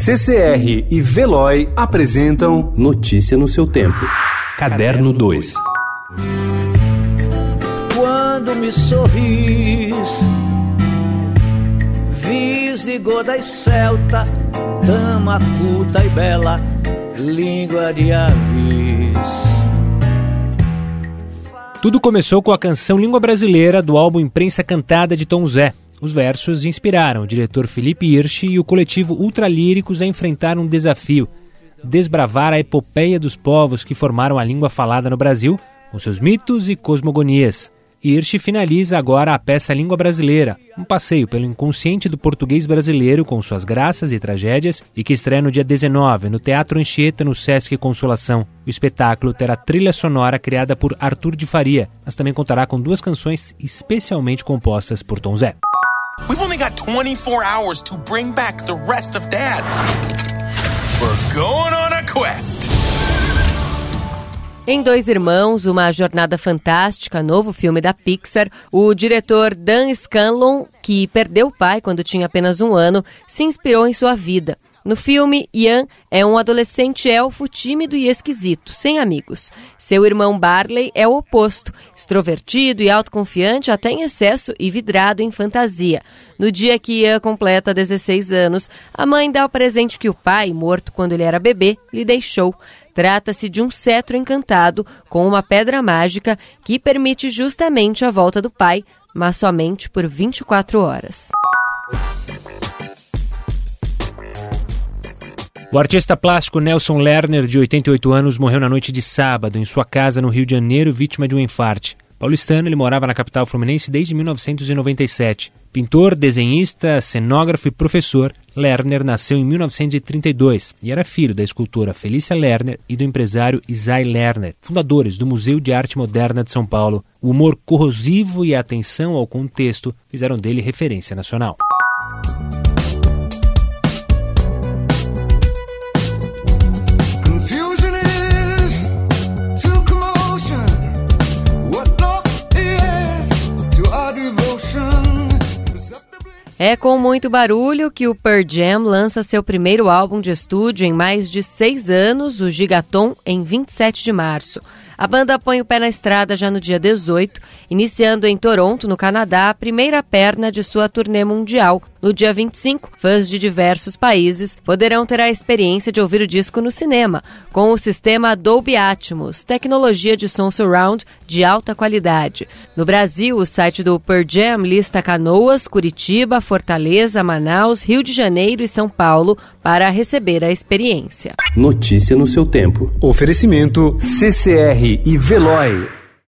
CCR e Veloy apresentam Notícia no seu tempo. Caderno 2. Quando me sorris, visigoda e celta, dama culta e bela, língua de avis. Tudo começou com a canção Língua Brasileira do álbum Imprensa Cantada de Tom Zé. Os versos inspiraram o diretor Felipe Hirsch e o coletivo Ultralíricos a enfrentar um desafio: desbravar a epopeia dos povos que formaram a língua falada no Brasil, com seus mitos e cosmogonias. Hirsch finaliza agora a peça Língua Brasileira, um passeio pelo inconsciente do português brasileiro com suas graças e tragédias, e que estreia no dia 19 no Teatro Anchieta, no Sesc Consolação. O espetáculo terá trilha sonora criada por Arthur de Faria, mas também contará com duas canções especialmente compostas por Tom Zé. We've only got 24 hours to bring back the rest of Dad. We're going on a quest. Em Dois Irmãos, uma jornada fantástica, novo filme da Pixar, o diretor Dan Scanlon, que perdeu o pai quando tinha apenas um ano, se inspirou em sua vida. No filme, Ian é um adolescente elfo tímido e esquisito, sem amigos. Seu irmão Barley é o oposto, extrovertido e autoconfiante até em excesso e vidrado em fantasia. No dia que Ian completa 16 anos, a mãe dá o presente que o pai, morto quando ele era bebê, lhe deixou. Trata-se de um cetro encantado com uma pedra mágica que permite justamente a volta do pai, mas somente por 24 horas. O artista plástico Nelson Lerner, de 88 anos, morreu na noite de sábado em sua casa no Rio de Janeiro, vítima de um infarte. Paulistano, ele morava na capital fluminense desde 1997. Pintor, desenhista, cenógrafo e professor, Lerner nasceu em 1932 e era filho da escultora Felícia Lerner e do empresário Isai Lerner, fundadores do Museu de Arte Moderna de São Paulo. O humor corrosivo e a atenção ao contexto fizeram dele referência nacional. É com muito barulho que o Pearl Jam lança seu primeiro álbum de estúdio em mais de seis anos, o Gigaton, em 27 de março. A banda põe o pé na estrada já no dia 18, iniciando em Toronto, no Canadá, a primeira perna de sua turnê mundial. No dia 25, fãs de diversos países poderão ter a experiência de ouvir o disco no cinema, com o sistema Dolby Atmos, tecnologia de som surround de alta qualidade. No Brasil, o site do Pearl Jam lista Canoas, Curitiba, Fortaleza, Manaus, Rio de Janeiro e São Paulo para receber a experiência. Notícia no seu tempo. Oferecimento CCR e Veloy.